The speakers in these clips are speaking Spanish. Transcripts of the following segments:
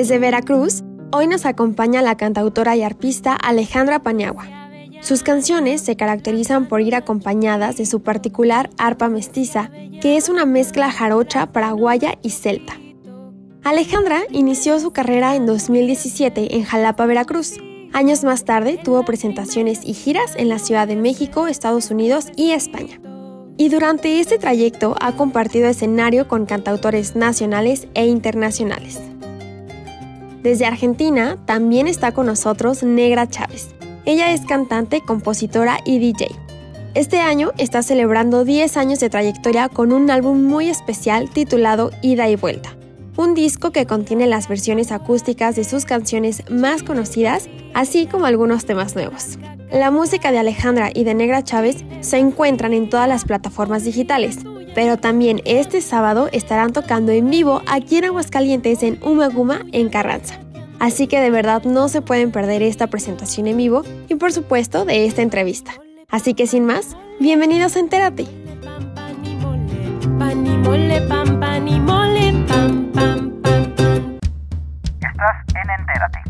Desde Veracruz, hoy nos acompaña la cantautora y arpista Alejandra Paniagua. Sus canciones se caracterizan por ir acompañadas de su particular arpa mestiza, que es una mezcla jarocha, paraguaya y celta. Alejandra inició su carrera en 2017 en Jalapa, Veracruz. Años más tarde tuvo presentaciones y giras en la Ciudad de México, Estados Unidos y España. Y durante este trayecto ha compartido escenario con cantautores nacionales e internacionales. Desde Argentina también está con nosotros Negra Chávez. Ella es cantante, compositora y DJ. Este año está celebrando 10 años de trayectoria con un álbum muy especial titulado Ida y Vuelta, un disco que contiene las versiones acústicas de sus canciones más conocidas, así como algunos temas nuevos. La música de Alejandra y de Negra Chávez se encuentran en todas las plataformas digitales, pero también este sábado estarán tocando en vivo aquí en Aguascalientes en Umaguma, en Carranza. Así que de verdad no se pueden perder esta presentación en vivo y por supuesto de esta entrevista. Así que sin más, bienvenidos a Entérate. Estás en Entérate.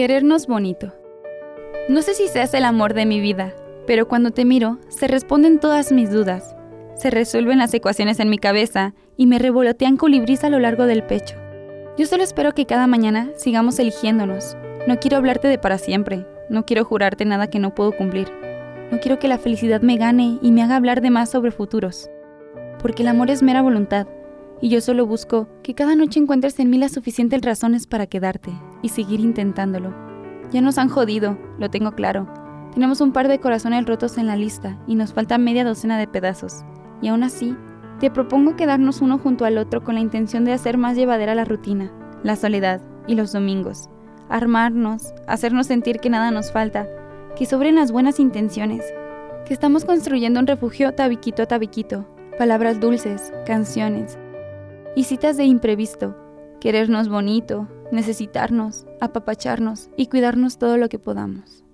Querernos bonito. No sé si seas el amor de mi vida, pero cuando te miro, se responden todas mis dudas. Se resuelven las ecuaciones en mi cabeza y me revolotean colibríes a lo largo del pecho. Yo solo espero que cada mañana sigamos eligiéndonos. No quiero hablarte de para siempre, no quiero jurarte nada que no puedo cumplir. No quiero que la felicidad me gane y me haga hablar de más sobre futuros. Porque el amor es mera voluntad, y yo solo busco que cada noche encuentres en mí las suficientes razones para quedarte y seguir intentándolo. Ya nos han jodido, lo tengo claro. Tenemos un par de corazones rotos en la lista y nos falta media docena de pedazos. Y aún así, te propongo quedarnos uno junto al otro con la intención de hacer más llevadera la rutina, la soledad y los domingos. Armarnos, hacernos sentir que nada nos falta, que sobren las buenas intenciones, que estamos construyendo un refugio tabiquito a tabiquito, palabras dulces, canciones, y citas de imprevisto, querernos bonito, necesitarnos, apapacharnos y cuidarnos todo lo que podamos.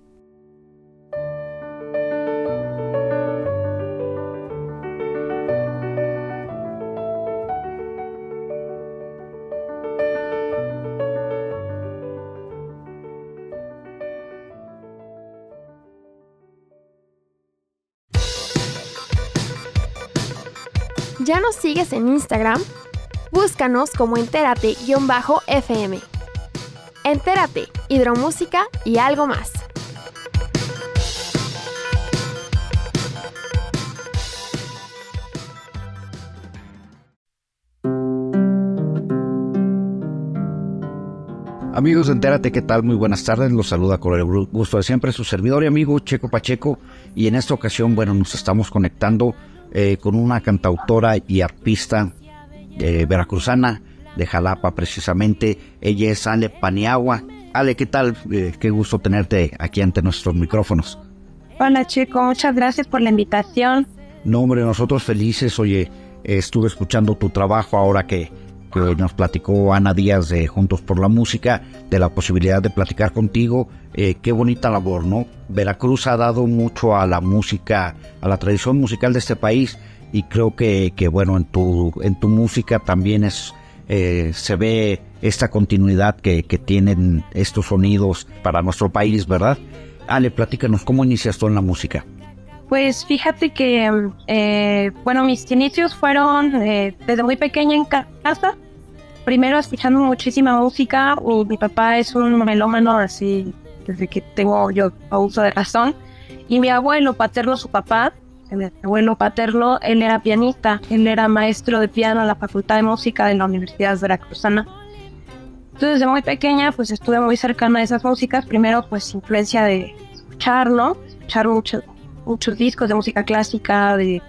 ¿Ya nos sigues en Instagram? Búscanos como entérate-fm. Entérate, hidromúsica y algo más. Amigos Entérate, ¿qué tal? Muy buenas tardes. Los saluda con el gusto de siempre su servidor y amigo Checo Pacheco. Y en esta ocasión, bueno, nos estamos conectando eh, con una cantautora y artista veracruzana de Jalapa precisamente. Ella es Ale Paniagua. Ale, ¿qué tal? Eh, qué gusto tenerte aquí ante nuestros micrófonos. Hola chico, muchas gracias por la invitación. No, hombre, nosotros felices. Oye, estuve escuchando tu trabajo ahora que, que nos platicó Ana Díaz de Juntos por la Música, de la posibilidad de platicar contigo. Eh, qué bonita labor, ¿no? Veracruz ha dado mucho a la música, a la tradición musical de este país y creo que, que bueno, en tu, en tu música también es, eh, se ve esta continuidad que, que tienen estos sonidos para nuestro país, ¿verdad? Ale, platícanos, ¿cómo inicias tú en la música? Pues fíjate que, eh, bueno, mis inicios fueron eh, desde muy pequeña en casa. Primero escuchando muchísima música. mi papá es un melómano así desde que tengo yo uso de razón. Y mi abuelo paterno, su papá, mi abuelo paterno, él era pianista. Él era maestro de piano en la Facultad de Música de la Universidad Veracruzana. Entonces, desde muy pequeña, pues estuve muy cercana a esas músicas. Primero, pues influencia de escuchar, ¿no? Escuchar mucho muchos discos de música clásica, de,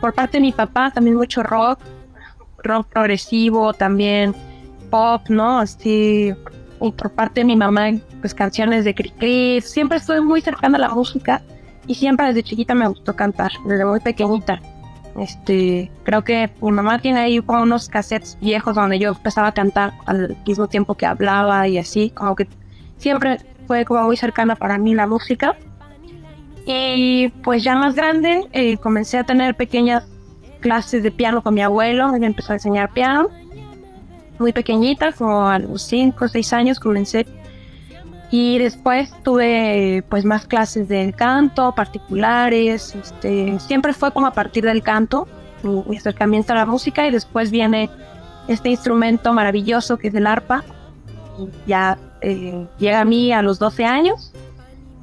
por parte de mi papá también mucho rock, rock progresivo, también pop, ¿no? Así, y por parte de mi mamá, pues canciones de Cricri. Siempre estuve muy cercana a la música y siempre desde chiquita me gustó cantar, desde muy pequeñita. Este, creo que mi mamá tiene ahí como unos cassettes viejos donde yo empezaba a cantar al mismo tiempo que hablaba y así, como que siempre fue como muy cercana para mí la música. Y pues ya más grande eh, comencé a tener pequeñas clases de piano con mi abuelo, me empezó a enseñar piano. Muy pequeñita, como a los 5 o 6 años comencé. Y después tuve pues más clases de canto, particulares. Este, siempre fue como a partir del canto, mi, acercamiento a la música y después viene este instrumento maravilloso que es el arpa. ya eh, llega a mí a los 12 años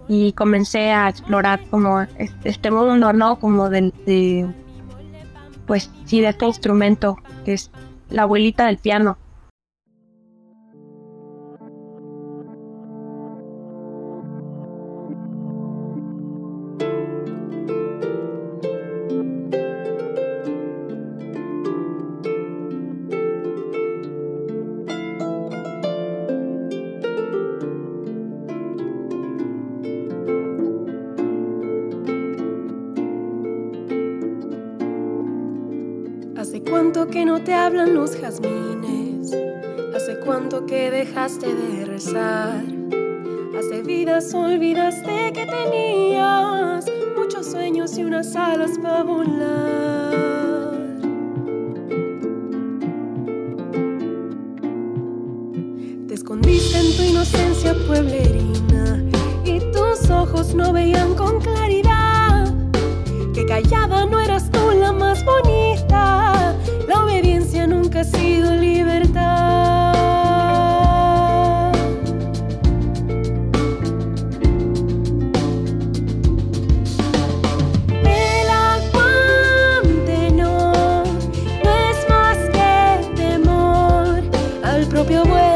y comencé a explorar como este mundo, ¿no? Como de, pues sí, de este instrumento que es la abuelita del piano. Propio vuelo,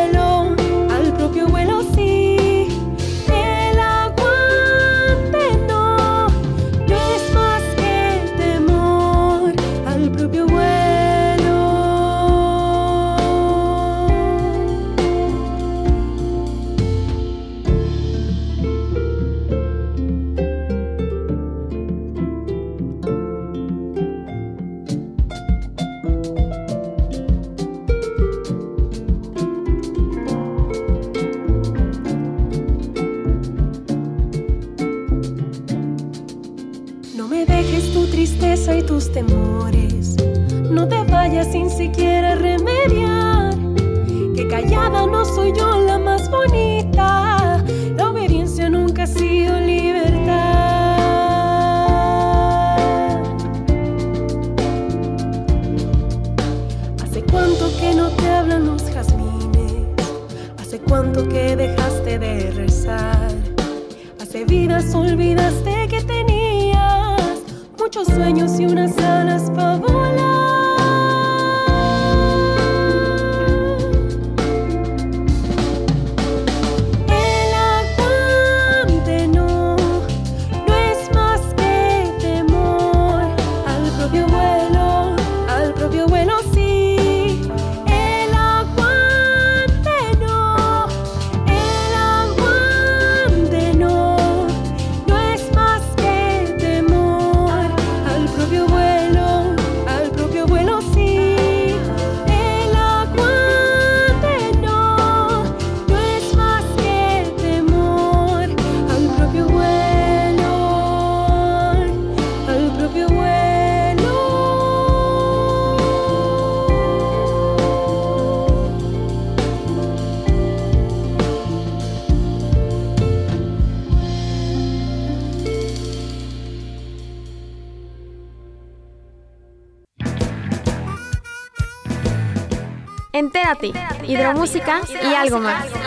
Entérate, hidromúsica y algo más. Soy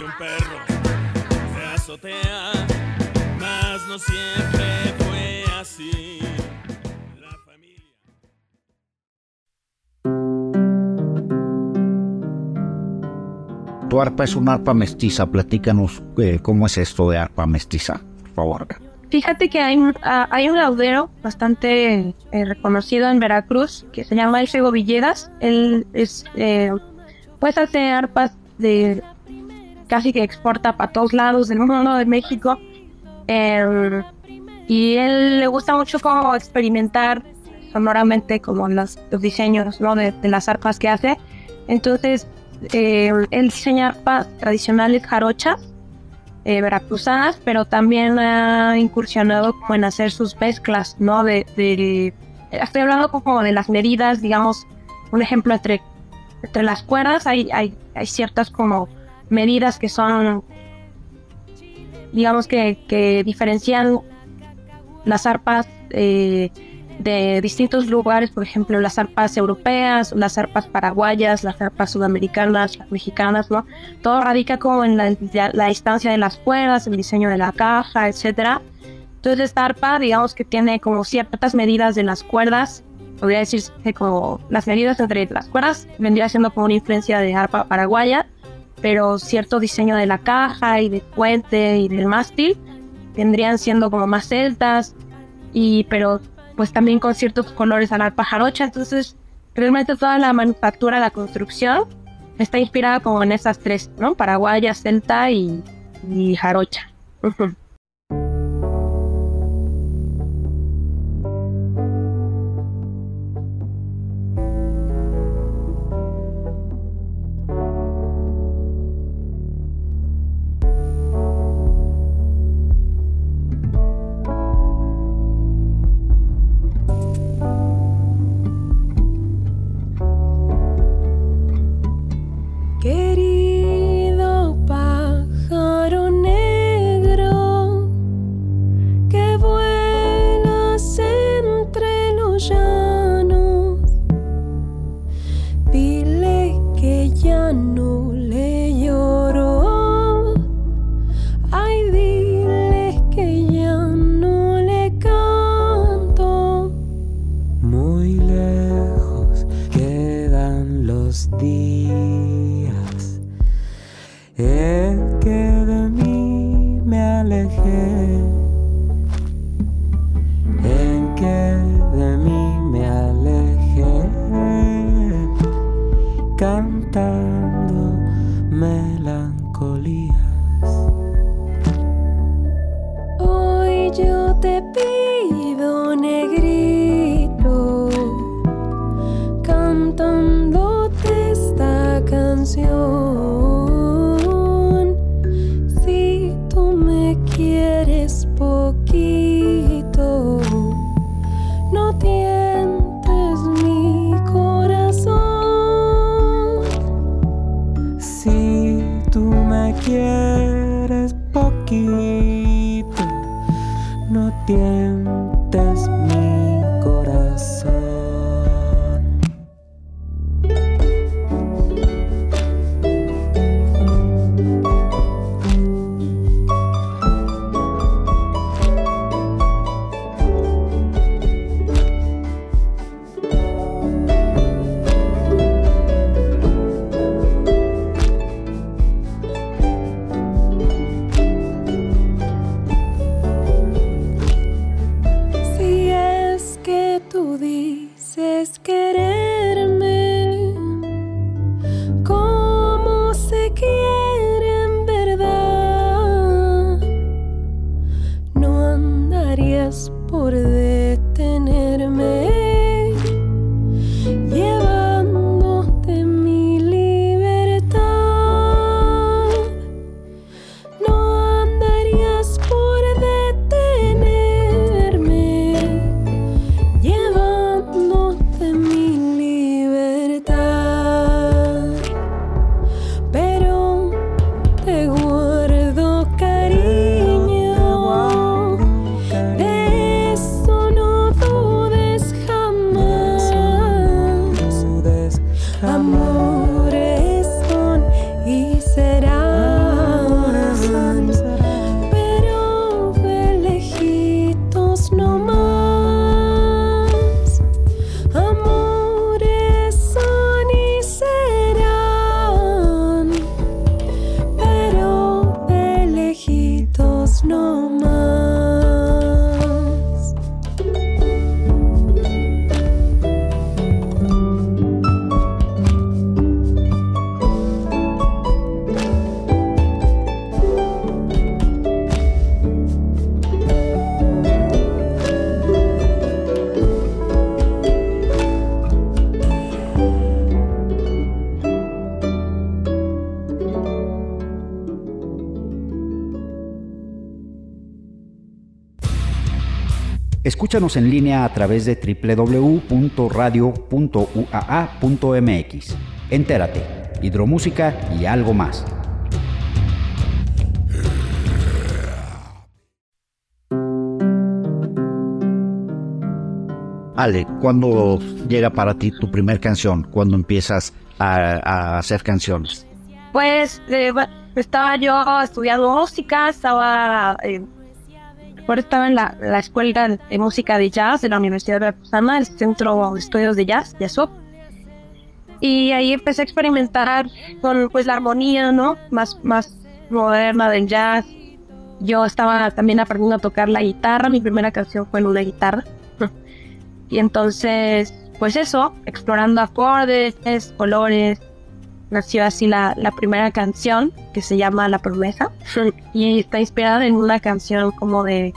un perro de azotea, mas no siempre fue así. La familia. Tu arpa es una arpa mestiza. Platícanos eh, cómo es esto de arpa mestiza, por favor. Fíjate que hay, ah, hay un laudero bastante eh, reconocido en Veracruz que se llama Elfego Villegas. Él es, eh, pues hace arpas de casi que exporta para todos lados del mundo de México. Eh, y él le gusta mucho como experimentar sonoramente como los, los diseños ¿no? de, de las arpas que hace. Entonces, eh, él diseña arpas tradicionales jarochas eh, pero también ha incursionado como en hacer sus mezclas, ¿no? De, de- estoy hablando como de las medidas, digamos, un ejemplo entre, entre las cuerdas hay, hay, hay ciertas como medidas que son, digamos que, que diferencian las arpas eh, de distintos lugares, por ejemplo, las arpas europeas, las arpas paraguayas, las arpas sudamericanas, las mexicanas, ¿no? todo radica como en la, distancia de las cuerdas, el diseño de la caja, etcétera. Entonces esta arpa, digamos que tiene como ciertas medidas de las cuerdas, podría decirse como las medidas entre las cuerdas vendría siendo como una influencia de arpa paraguaya, pero cierto diseño de la caja y del puente y del mástil vendrían siendo como más celtas, y pero pues también con ciertos colores a la arpa jarocha, entonces realmente toda la manufactura, la construcción está inspirada como en esas tres, ¿no? Paraguaya, celta y, y jarocha. Escúchanos en línea a través de www.radio.uaa.mx. Entérate, hidromúsica y algo más. Ale, ¿cuándo llega para ti tu primer canción? ¿Cuándo empiezas a, a hacer canciones? Pues eh, estaba yo estudiando música, estaba, eh, recuerdo estaba en la, la escuela de música de jazz de la Universidad de Veracruzana, el Centro de Estudios de Jazz, Jazzop. Y ahí empecé a experimentar con pues la armonía, ¿no? Más, más moderna del jazz. Yo estaba también aprendiendo a tocar la guitarra, mi primera canción fue en una guitarra. y entonces, pues eso, explorando acordes, colores, nació así la, la primera canción que se llama La promesa y está inspirada en una canción como de,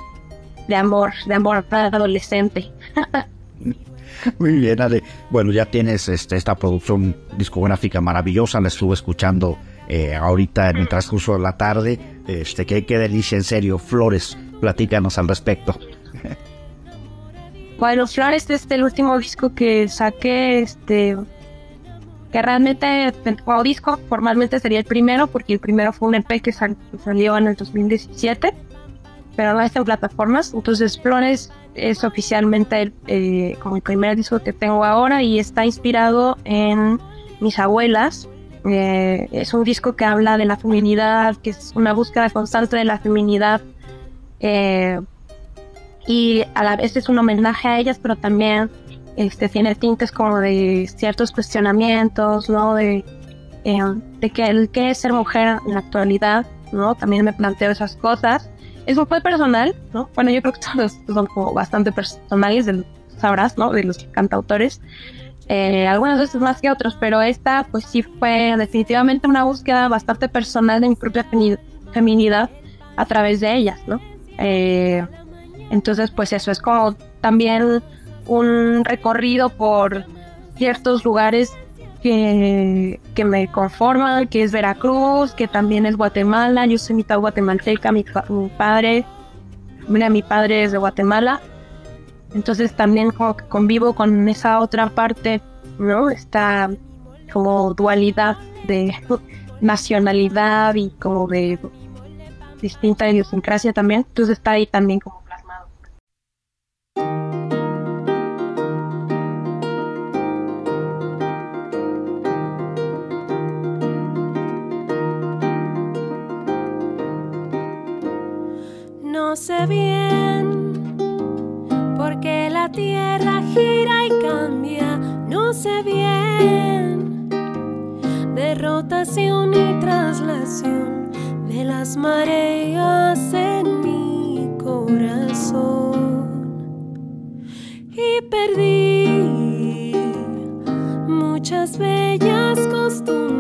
de amor, de amor para adolescente. Muy bien, Ale. Bueno, ya tienes este, esta producción discográfica maravillosa, la estuve escuchando eh, ahorita en el transcurso de la tarde. Este, qué, qué delicia, en serio. Flores, platícanos al respecto. Bueno, Flores es el último disco que saqué, este, que realmente como disco formalmente sería el primero, porque el primero fue un EP que sal- salió en el 2017, pero no está en plataformas. Entonces Flores es oficialmente el, eh, como el primer disco que tengo ahora y está inspirado en mis abuelas. Eh, es un disco que habla de la feminidad, que es una búsqueda constante de la feminidad. eh, y a la vez es un homenaje a ellas, pero también este, tiene tintes como de ciertos cuestionamientos, ¿no? De, eh, de que qué es ser mujer en la actualidad, ¿no? También me planteo esas cosas. Es un poco personal, ¿no? Bueno, yo creo que todos son como bastante personales, de, sabrás, ¿no? De los cantautores. Eh, algunas veces más que otros, pero esta pues sí fue definitivamente una búsqueda bastante personal de mi propia femi- feminidad a través de ellas, ¿no? Eh, entonces pues eso es como también un recorrido por ciertos lugares que, que me conforman, que es Veracruz, que también es Guatemala, yo soy mitad guatemalteca, mi, mi padre, mira, mi padre es de Guatemala, entonces también como que convivo con esa otra parte, ¿no? Esta como dualidad de nacionalidad y como de distinta idiosincrasia también, entonces está ahí también como sé bien por qué la tierra gira y cambia. No sé bien de rotación y traslación de las mareas en mi corazón. Y perdí muchas bellas costumbres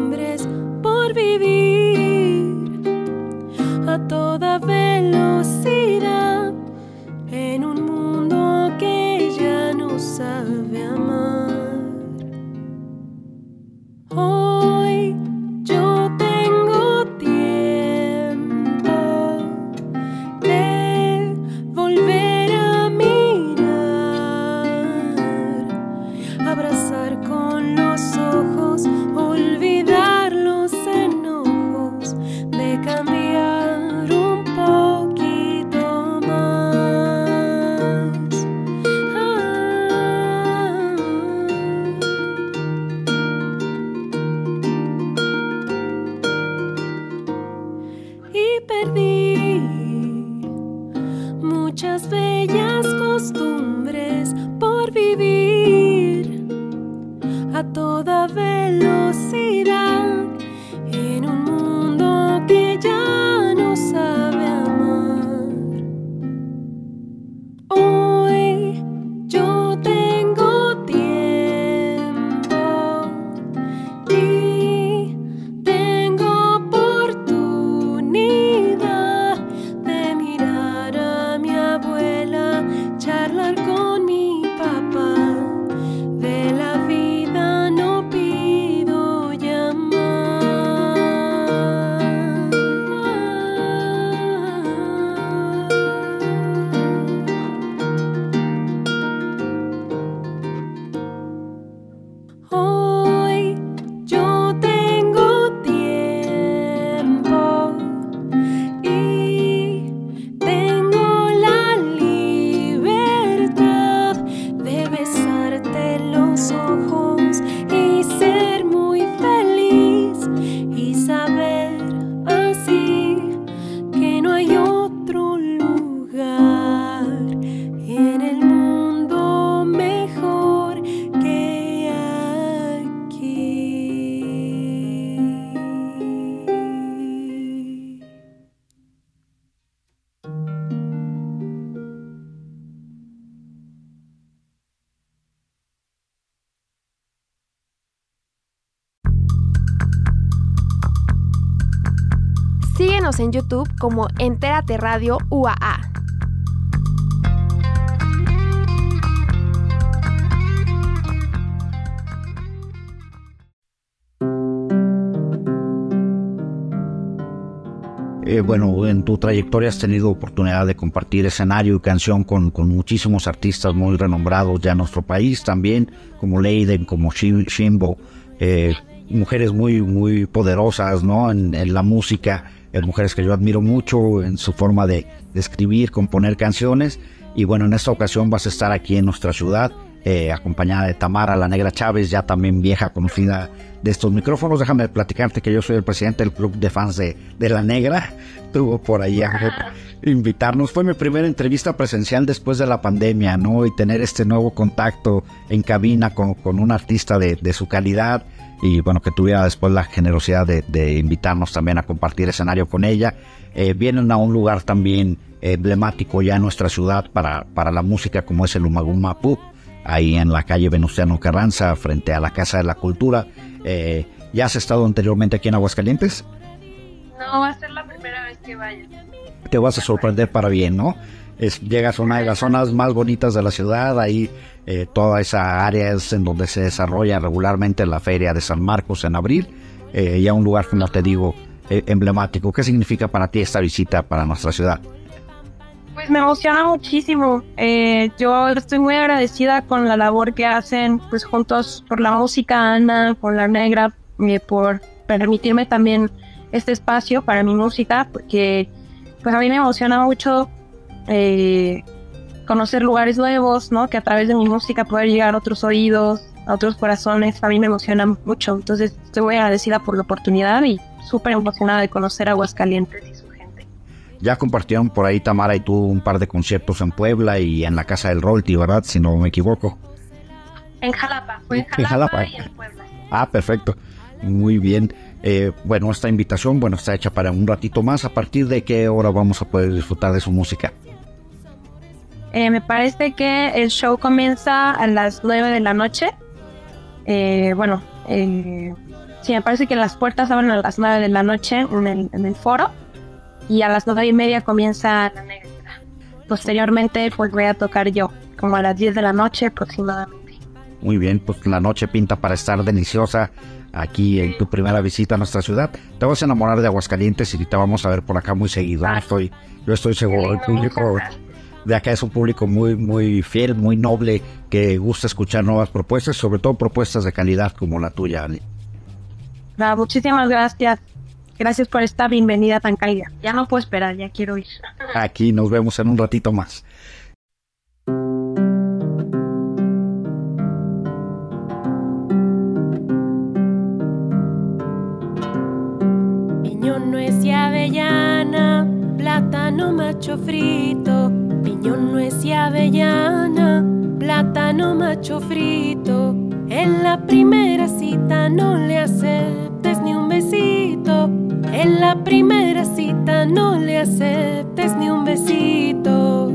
En YouTube como Entérate Radio UAA. Eh, bueno, en tu trayectoria has tenido oportunidad de compartir escenario y canción con, con muchísimos artistas muy renombrados ya en nuestro país también, como Leiden, como Shim- Shimbo, eh, mujeres muy, muy poderosas ¿no? en la música, eh, mujeres que yo admiro mucho en su forma de, de escribir, componer canciones. Y bueno, en esta ocasión vas a estar aquí en nuestra ciudad, eh, acompañada de Tamara La Negra Chávez, ya también vieja conocida de estos micrófonos. Déjame platicarte que yo soy el presidente del club de fans de, de La Negra. Tuvo por ahí a invitarnos. Fue mi primera entrevista presencial después de la pandemia, ¿no? Y tener este nuevo contacto en cabina con, con un artista de, de su calidad. Y bueno, que tuviera después la generosidad de, de invitarnos también a compartir escenario con ella. Eh, vienen a un lugar también emblemático ya en nuestra ciudad para, para la música como es el Umaguma Pub, ahí en la calle Venustiano Carranza, frente a la Casa de la Cultura. Eh, ¿Ya has estado anteriormente aquí en Aguascalientes? No, va a ser la primera vez que vaya. Te vas a sorprender para bien, ¿no? Es, llegas a una de las zonas más bonitas de la ciudad, ahí eh, toda esa área es en donde se desarrolla regularmente la feria de San Marcos en abril, eh, ya un lugar, como te digo, eh, emblemático. ¿Qué significa para ti esta visita para nuestra ciudad? Pues me emociona muchísimo. Eh, yo estoy muy agradecida con la labor que hacen, pues juntos por la música Ana, por la negra, eh, por permitirme también este espacio para mi música, porque pues a mí me emociona mucho eh, conocer lugares nuevos, ¿no? Que a través de mi música poder llegar a otros oídos, a otros corazones, a mí me emociona mucho. Entonces estoy muy agradecida por la oportunidad y súper emocionada de conocer Aguascalientes. Ya compartieron por ahí Tamara y tú un par de conciertos en Puebla y en la Casa del Rolti, ¿verdad? Si no me equivoco. En Jalapa, fue en En Jalapa, Jalapa. y en Puebla. Ah, perfecto. Muy bien. Eh, bueno, esta invitación, bueno, está hecha para un ratito más. ¿A partir de qué hora vamos a poder disfrutar de su música? Eh, me parece que el show comienza a las 9 de la noche. Eh, bueno, eh, sí, me parece que las puertas abren a las 9 de la noche en el, en el foro. Y a las 9 y media comienza la negra. Posteriormente, pues voy a tocar yo, como a las 10 de la noche aproximadamente. Muy bien, pues la noche pinta para estar deliciosa aquí en tu primera visita a nuestra ciudad. Te vas a enamorar de Aguascalientes y te vamos a ver por acá muy seguido. ¿no? Estoy, yo estoy seguro. El público de acá es un público muy, muy fiel, muy noble, que gusta escuchar nuevas propuestas, sobre todo propuestas de calidad como la tuya, Ali. Ah, muchísimas gracias. Gracias por esta bienvenida tan cálida. Ya no puedo esperar, ya quiero ir. Aquí nos vemos en un ratito más. Piñón, nuez y avellana, plátano macho frito. Piñón, nuez y avellana, plátano macho frito. En la primera cita no le aceptes ni un besito. En la primera cita no le aceptes ni un besito.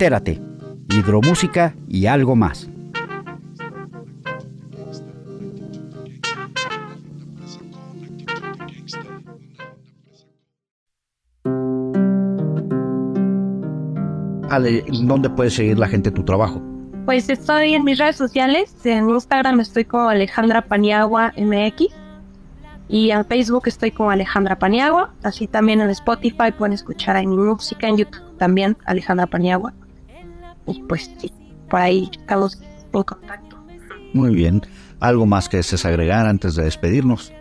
Entérate, hidromúsica y algo más. Ale, ¿dónde puede seguir la gente tu trabajo? Pues estoy en mis redes sociales. En Instagram estoy como Alejandra Paniagua MX. Y en Facebook estoy como Alejandra Paniagua. Así también en Spotify pueden escuchar ahí mi música. En YouTube también Alejandra Paniagua. Y pues sí, por ahí estamos en contacto. Muy bien. ¿Algo más que desees agregar antes de despedirnos?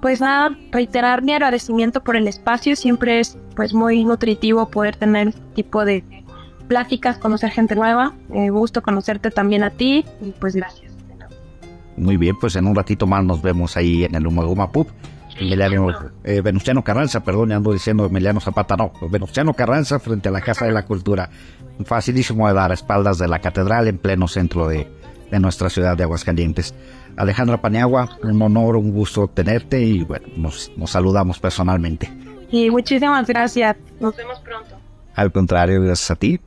Pues nada, reiterar mi agradecimiento por el espacio. Siempre es pues muy nutritivo poder tener este tipo de pláticas, conocer gente nueva. Eh, gusto conocerte también a ti. Y pues gracias. Muy bien, pues en un ratito más nos vemos ahí en el Umaguma Pub. Emiliano, eh, Venustiano Carranza, perdón, ya ando diciendo Emiliano Zapata, no, Venustiano Carranza frente a la Casa de la Cultura. Facilísimo de dar a espaldas de la catedral en pleno centro de, de nuestra ciudad de Aguascalientes. Alejandra Paniagua, un honor, un gusto tenerte y bueno, nos, nos saludamos personalmente. Y muchísimas gracias. Nos vemos pronto. Al contrario, gracias a ti.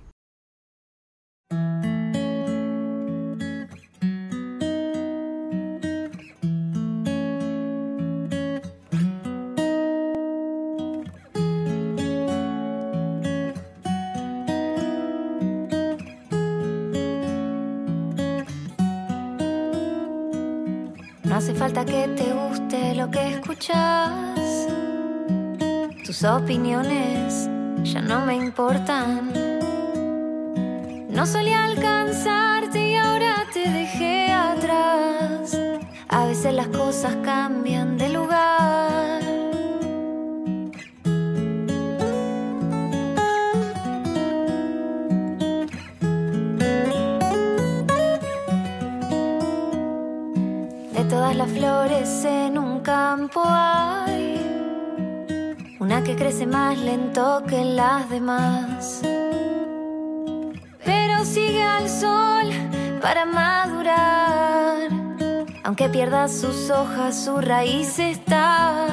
Tus opiniones ya no me importan. No solía alcanzarte y ahora te dejé atrás. A veces las cosas cambian de lugar. Todas las flores en un campo hay una que crece más lento que las demás. Pero sigue al sol para madurar. Aunque pierda sus hojas, su raíz está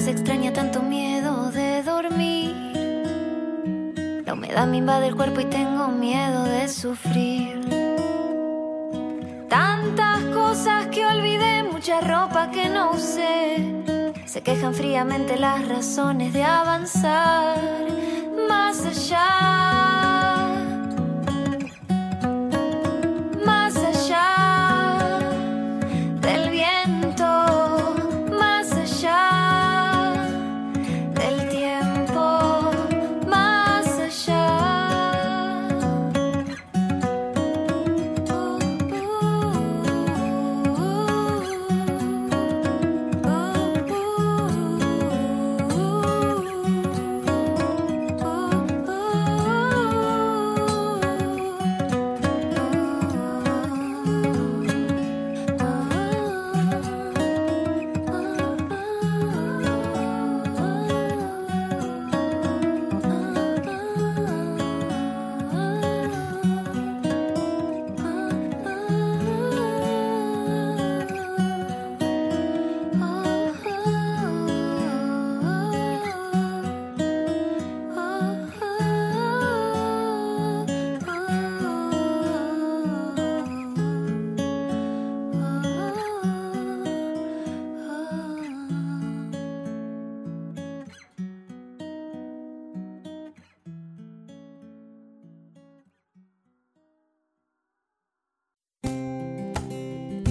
se extraña tanto miedo de dormir. La humedad edad me invade el cuerpo y tengo miedo de sufrir. Tantas cosas que olvidé, mucha ropa que no usé. Se quejan fríamente las razones de avanzar más allá.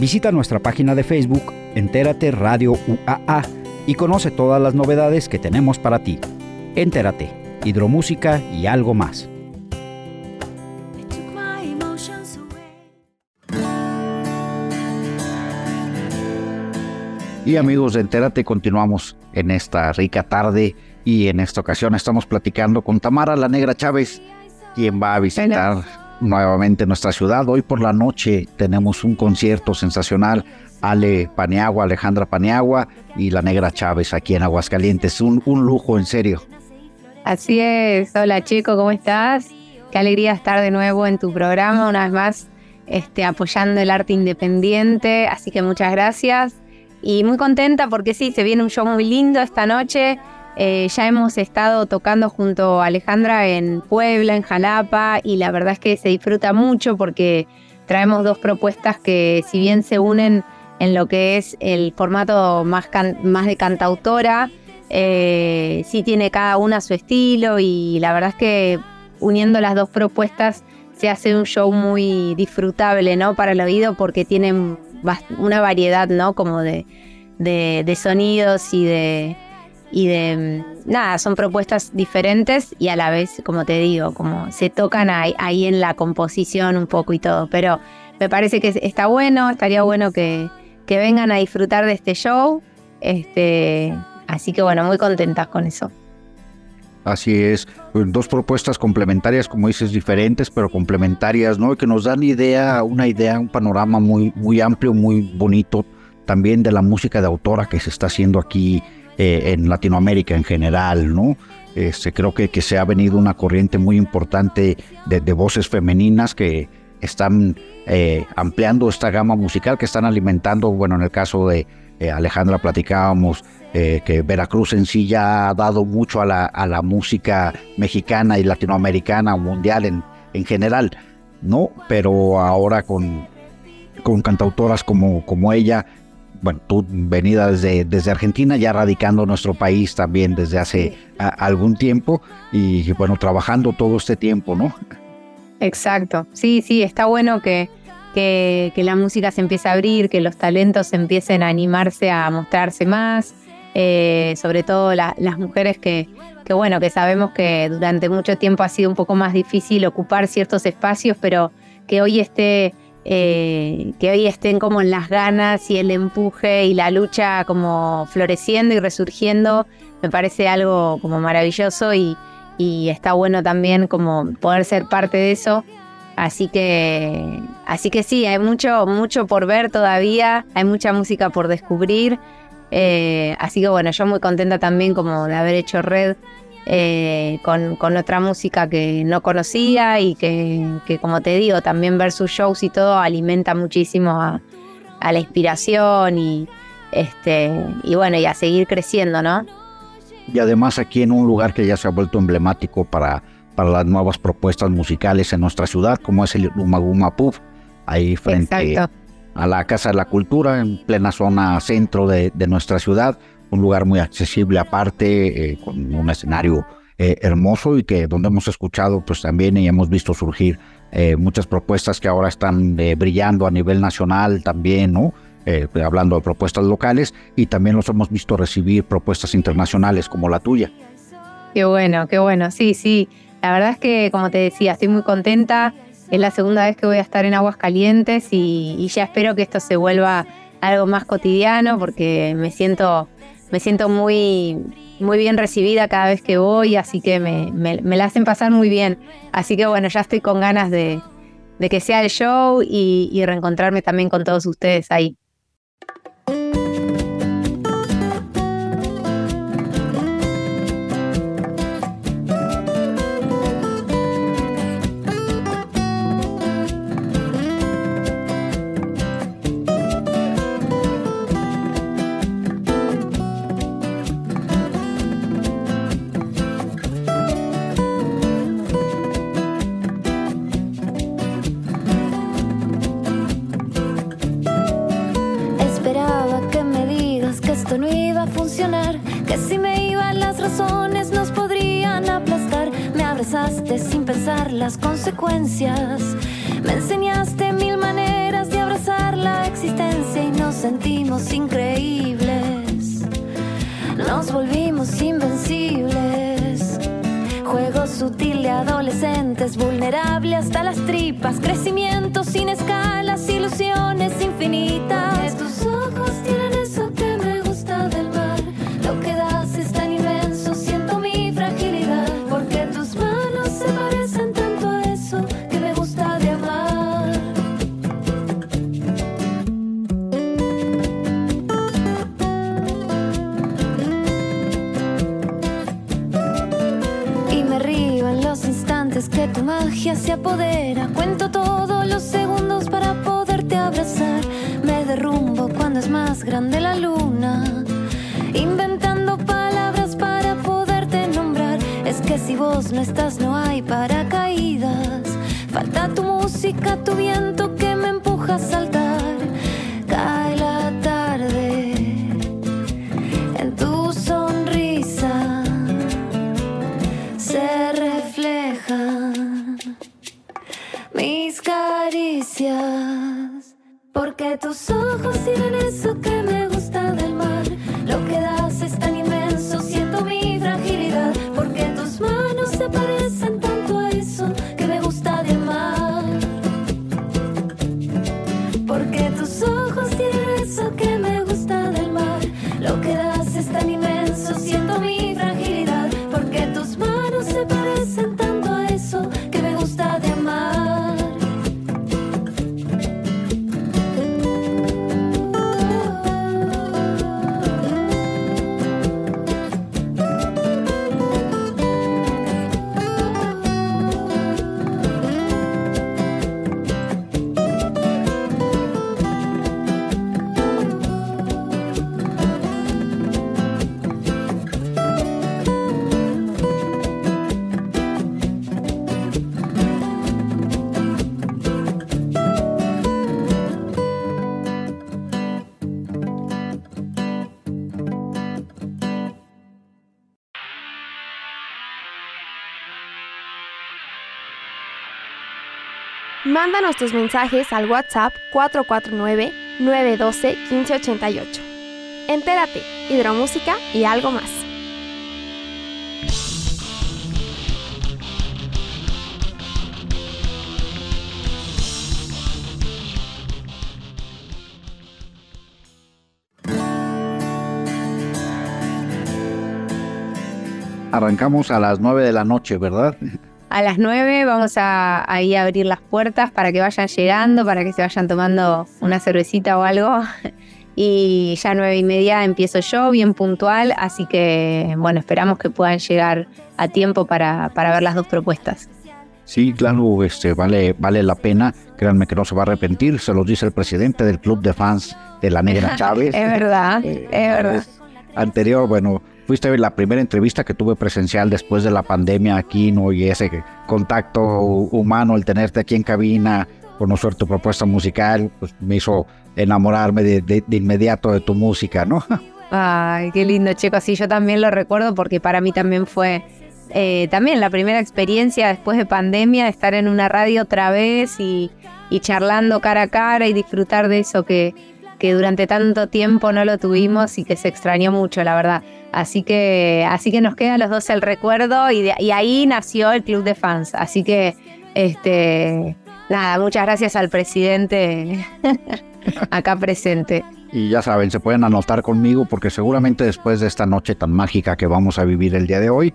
Visita nuestra página de Facebook Entérate Radio UAA y conoce todas las novedades que tenemos para ti. Entérate, hidromúsica y algo más. Y amigos de Entérate, continuamos en esta rica tarde y en esta ocasión estamos platicando con Tamara la Negra Chávez, quien va a visitar nuevamente nuestra ciudad. Hoy por la noche tenemos un concierto sensacional. Ale Paniagua, Alejandra Paniagua y la Negra Chávez aquí en Aguascalientes. Un, lujo, en serio. Así es. Hola chico, ¿cómo estás? Qué alegría estar de nuevo en tu programa, una vez más este, apoyando el arte independiente. Así que muchas gracias. Y muy contenta porque sí, se viene un show muy lindo esta noche. Eh, ya hemos estado tocando junto a Alejandra en Puebla, en Jalapa, y la verdad es que se disfruta mucho porque traemos dos propuestas que si bien se unen en lo que es el formato más, más de cantautora, eh, sí tiene cada una su estilo y la verdad es que uniendo las dos propuestas se hace un show muy disfrutable, ¿no? Para el oído porque tienen una variedad, ¿no? Como de- de sonidos y de, y de nada, son propuestas diferentes y a la vez, como te digo, como se tocan ahí, ahí en la composición un poco y todo, pero me parece que está bueno, estaría bueno que, que vengan a disfrutar de este show, este, así que bueno, muy contentas con eso. Así es, pues, dos propuestas complementarias, como dices, diferentes, pero complementarias, ¿no? Que nos dan idea, una idea, un panorama muy, muy amplio, muy bonito, también de la música de autora que se está haciendo aquí eh, en Latinoamérica en general, ¿no? Este, creo que, que se ha venido una corriente muy importante de, voces femeninas que están eh, ampliando esta gama musical, que están alimentando, bueno, en el caso de eh, Alejandra platicábamos que Veracruz en sí ya ha dado mucho a la, a la música mexicana y latinoamericana, mundial en, en general, ¿no? Pero ahora con, con cantautoras como, como ella, bueno, tú venida desde, desde Argentina, ya radicando nuestro país también desde hace a- algún tiempo y bueno, trabajando todo este tiempo, ¿no? Exacto, sí, sí, está bueno que, que, que la música se empiece a abrir, que los talentos empiecen a animarse a mostrarse más, eh, sobre todo la- las mujeres que, que, bueno, que sabemos que durante mucho tiempo ha sido un poco más difícil ocupar ciertos espacios, pero que hoy esté, eh, que hoy estén como en las ganas y el empuje y la lucha como floreciendo y resurgiendo, me parece algo como maravilloso y, y está bueno también como poder ser parte de eso. Así que, así que sí, hay mucho, mucho por ver todavía, hay mucha música por descubrir. Eh, así que bueno, yo muy contenta también como de haber hecho red eh, con, con otra música que no conocía y que, que, como te digo, también ver sus shows y todo alimenta muchísimo a, a la inspiración y, este, y bueno, y a seguir creciendo, ¿no? Y además aquí en un lugar que ya se ha vuelto emblemático para, para las nuevas propuestas musicales en nuestra ciudad, como es el Umaguma Pub, ahí frente a la Casa de la Cultura, en plena zona centro de, nuestra ciudad, un lugar muy accesible aparte, eh, con un escenario eh, hermoso y que donde hemos escuchado pues también y hemos visto surgir eh, muchas propuestas que ahora están brillando a nivel nacional también, ¿no? hablando de propuestas locales y también los hemos visto recibir propuestas internacionales como la tuya. Qué bueno, qué bueno, sí, sí. La verdad es que, como te decía, estoy muy contenta. Es la segunda vez que voy a estar en Aguas Calientes y, ya espero que esto se vuelva algo más cotidiano porque me siento, me siento muy, muy bien recibida cada vez que voy, así que me, la hacen pasar muy bien. Así que bueno, ya estoy con ganas de, que sea el show y reencontrarme también con todos ustedes ahí. Vulnerable hasta las tripas, crecimiento sin escalas, cuando es más grande la luna. Inventando palabras para poderte nombrar. Es que si vos no estás, no hay paracaídas. Falta tu música, tu viento que me empuja a saltar. Tienen Mándanos tus mensajes al WhatsApp 449-912-1588. Entérate, hidromúsica y algo más. Arrancamos a las 9 de la noche, ¿verdad? A las 9 vamos a ahí a abrir las puertas para que vayan llegando, para que se vayan tomando una cervecita o algo. Y ya a nueve y media empiezo yo, bien puntual, así que bueno, esperamos que puedan llegar a tiempo para, para ver las dos propuestas. Sí, claro, este, vale, vale la pena. Créanme que no se va a arrepentir. Se los dice el presidente del club de fans de la Negra Chávez. es verdad, Eh, es verdad. Anterior, bueno, fuiste la primera entrevista que tuve presencial después de la pandemia aquí, ¿no? Y ese contacto humano, el tenerte aquí en cabina, conocer tu propuesta musical, pues me hizo enamorarme de, de, inmediato de tu música, ¿no? Ay, qué lindo, chico. Sí, yo también lo recuerdo porque para mí también fue eh, también la primera experiencia después de pandemia, estar en una radio otra vez y, y charlando cara a cara y disfrutar de eso que, que durante tanto tiempo no lo tuvimos y que se extrañó mucho, la verdad. Así que, así que nos queda a los dos el recuerdo y, de, y ahí nació el club de fans. Así que, este, nada, muchas gracias al presidente acá presente. Y ya saben, se pueden anotar conmigo porque seguramente después de esta noche tan mágica que vamos a vivir el día de hoy,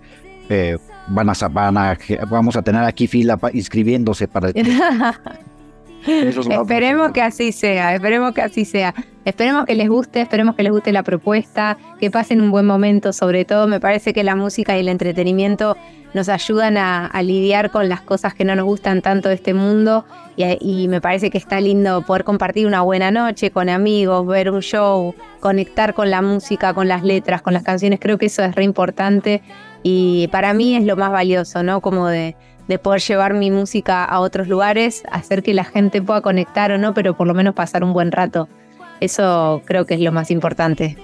eh, van, a, van a, vamos a tener aquí fila pa, inscribiéndose para... esperemos que así sea, esperemos que así sea. Esperemos que les guste, esperemos que les guste la propuesta, que pasen un buen momento, sobre todo me parece que la música y el entretenimiento nos ayudan a, a lidiar con las cosas que no nos gustan tanto de este mundo y, y, me parece que está lindo poder compartir una buena noche con amigos, ver un show, conectar con la música, con las letras, con las canciones, creo que eso es re importante y para mí es lo más valioso, ¿no? Como de, de poder llevar mi música a otros lugares, hacer que la gente pueda conectar o no, pero por lo menos pasar un buen rato. Eso creo que es lo más importante.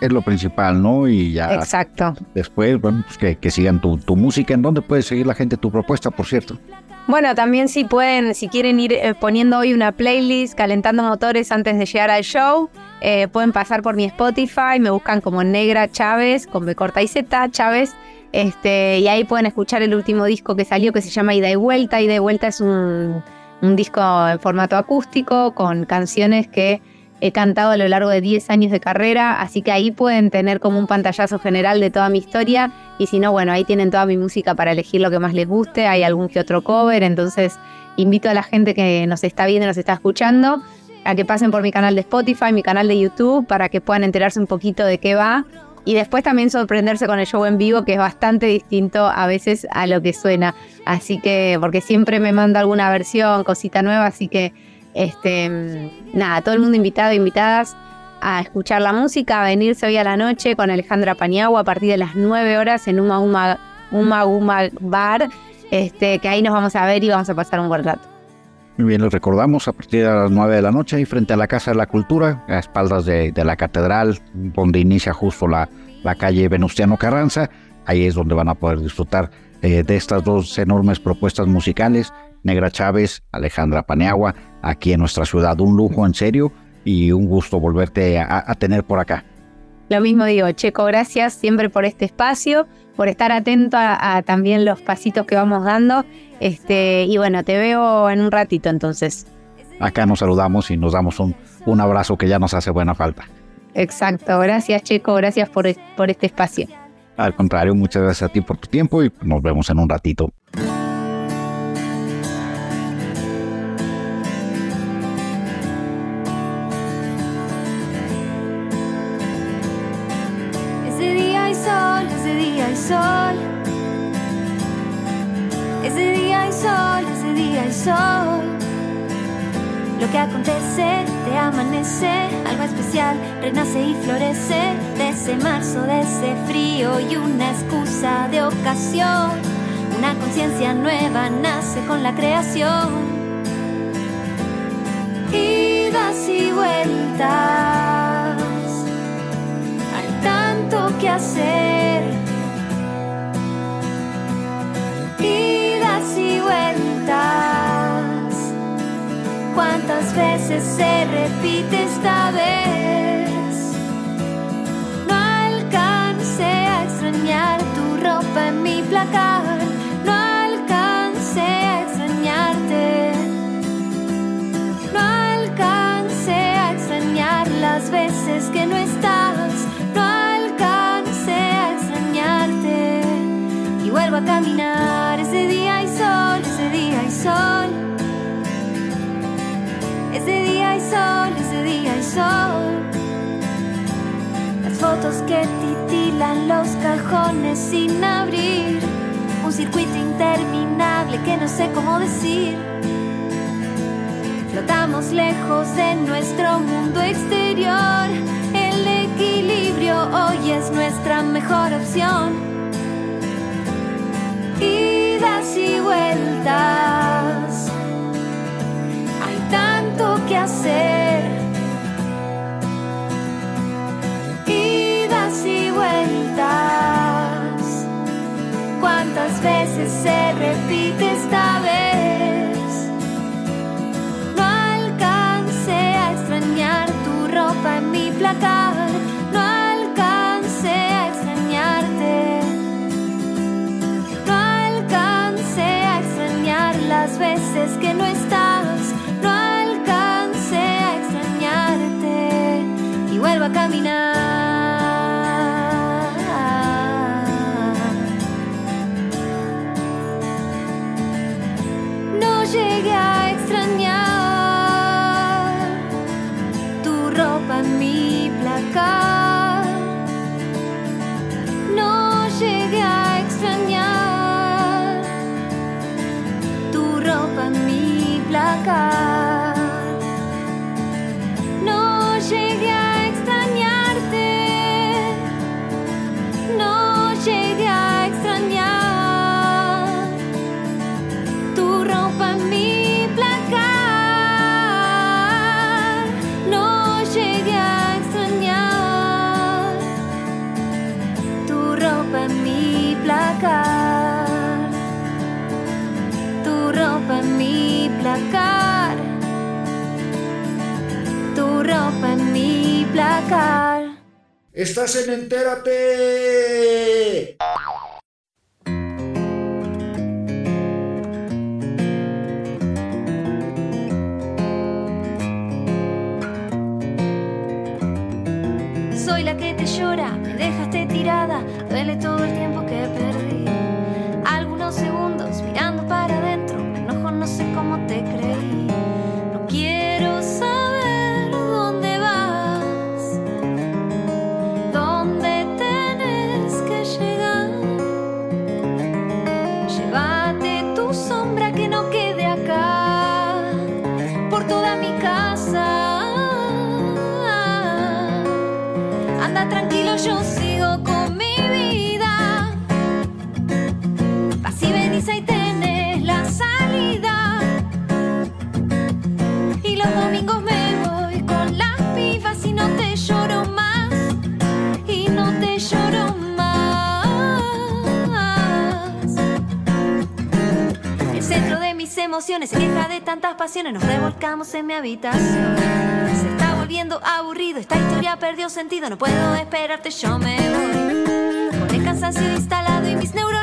Es lo principal, ¿no? Y ya. Exacto. Después, bueno, pues que, que sigan tu, tu, música. ¿En dónde puede seguir la gente tu propuesta, por cierto? Bueno, también si pueden, si quieren ir eh, poniendo hoy una playlist, calentando motores antes de llegar al show, eh, pueden pasar por mi Spotify, me buscan como Negra Chávez, con B corta y Z, Chávez. Este, y ahí pueden escuchar el último disco que salió que se llama Ida y Vuelta. Ida y Vuelta es un, disco en formato acústico con canciones que he cantado a lo largo de 10 años de carrera, así que ahí pueden tener como un pantallazo general de toda mi historia. Y si no, bueno, ahí tienen toda mi música para elegir lo que más les guste, hay algún que otro cover, entonces invito a la gente que nos está viendo, nos está escuchando, a que pasen por mi canal de Spotify, mi canal de YouTube, para que puedan enterarse un poquito de qué va y después también sorprenderse con el show en vivo, que es bastante distinto a veces a lo que suena. Así que, porque siempre me manda alguna versión, cosita nueva, así que este, nada, todo el mundo invitado, invitadas a escuchar la música, a venirse hoy a la noche con Alejandra Paniagua a partir de las 9 horas en Uma Uma, Uma, Uma Bar, este, que ahí nos vamos a ver y vamos a pasar un buen rato. Muy bien, les recordamos a partir de las 9 de la noche, ahí frente a la Casa de la Cultura, a espaldas de, la Catedral, donde inicia justo la, calle Venustiano Carranza. Ahí es donde van a poder disfrutar eh, de estas dos enormes propuestas musicales. Negra Chávez, Alejandra Paniagua, aquí en nuestra ciudad. Un lujo en serio y un gusto volverte a tener por acá. Lo mismo digo, Checo, gracias siempre por este espacio, por estar atento a, a, también los pasitos que vamos dando. Este, y bueno, te veo en un ratito entonces. Acá nos saludamos y nos damos un, un abrazo que ya nos hace buena falta. Exacto, gracias Checo, gracias por, por este espacio. Al contrario, muchas gracias a ti por tu tiempo y nos vemos en un ratito. Hay sol. Lo que acontece, te amanece, algo especial, renace y florece de ese marzo, de ese frío y una excusa de ocasión. Una conciencia nueva nace con la creación. Idas y vueltas, hay tanto que hacer se repite esta vez? No alcancé a extrañar tu ropa en mi placar. Las fotos que titilan los cajones sin abrir. Un circuito interminable que no sé cómo decir. Flotamos lejos de nuestro mundo exterior. El equilibrio hoy es nuestra mejor opción. Idas y vueltas. Hay tanto que hacer. cuántas veces se repite esta vez. No alcancé a extrañar tu ropa en mi placar. cena entera emociones, se queja de tantas pasiones, nos revolcamos en mi habitación. Se está volviendo aburrido, esta historia perdió sentido, no puedo esperarte, yo me voy. Con el cansancio instalado y mis neuronas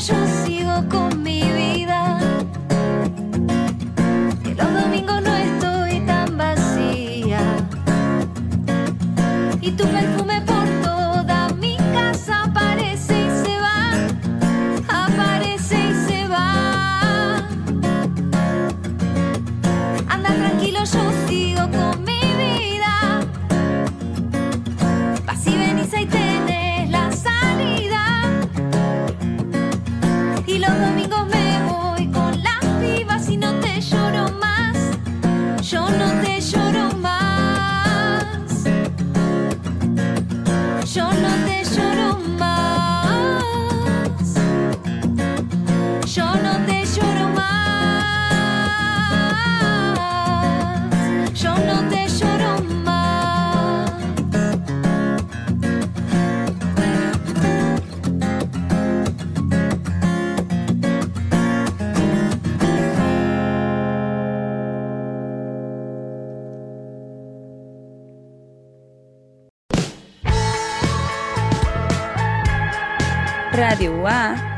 说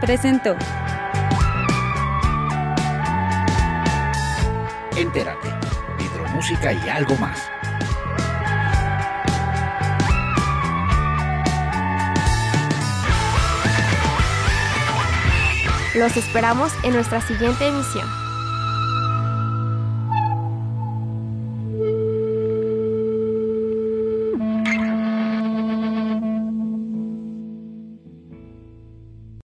presentó Entérate, hidromúsica y algo más. Los esperamos en nuestra siguiente emisión.